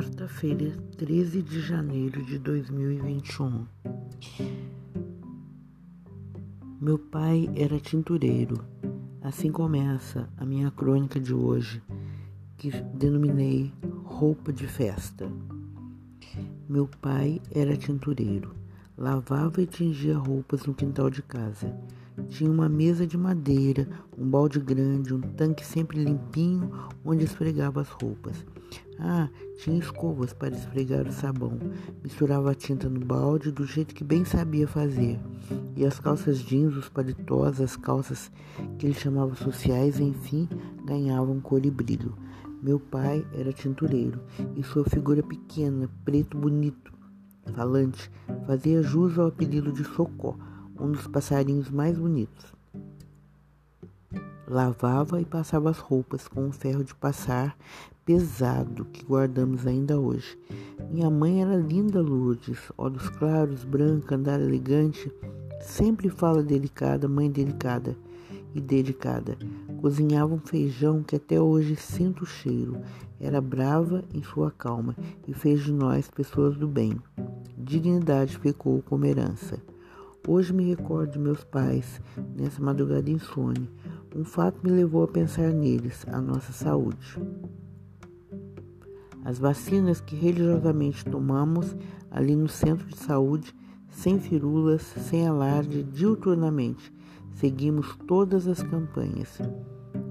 Quarta-feira, 13 de janeiro de 2021. Meu pai era tintureiro. Assim começa a minha crônica de hoje, que denominei Roupa de Festa. Meu pai era tintureiro. Lavava e tingia roupas no quintal de casa. Tinha uma mesa de madeira, um balde grande, um tanque sempre limpinho onde esfregava as roupas. Ah, tinha escovas para esfregar o sabão. Misturava a tinta no balde do jeito que bem sabia fazer. E as calças jeans, os paletós, as calças que ele chamava sociais, enfim, ganhavam cor e brilho. Meu pai era tintureiro e sua figura pequena, preto bonito, falante, fazia jus ao apelido de Socó um dos passarinhos mais bonitos. Lavava e passava as roupas com um ferro de passar pesado que guardamos ainda hoje. Minha mãe era linda, Lourdes, olhos claros, branca, andar elegante, sempre fala delicada, mãe delicada e dedicada. Cozinhava um feijão que até hoje sinto o cheiro. Era brava em sua calma e fez de nós pessoas do bem. Dignidade ficou como herança. Hoje me recordo de meus pais nessa madrugada insone. Um fato me levou a pensar neles, a nossa saúde. As vacinas que religiosamente tomamos ali no centro de saúde, sem firulas, sem alarde, diuturnamente, seguimos todas as campanhas.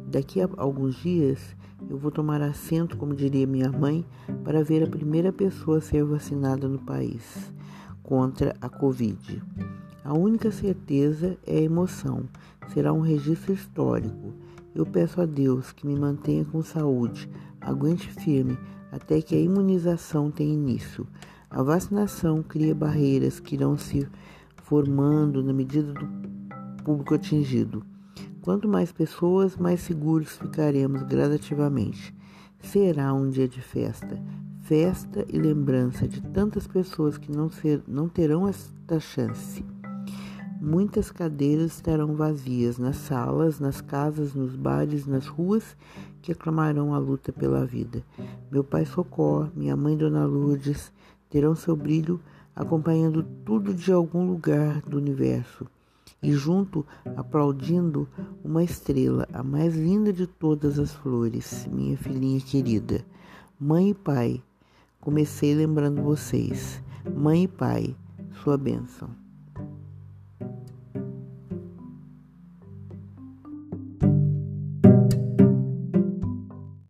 Daqui a alguns dias eu vou tomar assento, como diria minha mãe, para ver a primeira pessoa a ser vacinada no país contra a Covid. A única certeza é a emoção. Será um registro histórico. Eu peço a Deus que me mantenha com saúde, aguente firme até que a imunização tenha início. A vacinação cria barreiras que irão se formando na medida do público atingido. Quanto mais pessoas, mais seguros ficaremos gradativamente. Será um dia de festa, festa e lembrança de tantas pessoas que não, ser, não terão esta chance. Muitas cadeiras estarão vazias nas salas, nas casas, nos bares, nas ruas que aclamarão a luta pela vida. Meu pai Socó, minha mãe Dona Lourdes terão seu brilho acompanhando tudo de algum lugar do universo e junto aplaudindo uma estrela, a mais linda de todas as flores, minha filhinha querida. Mãe e pai, comecei lembrando vocês. Mãe e pai, sua bênção.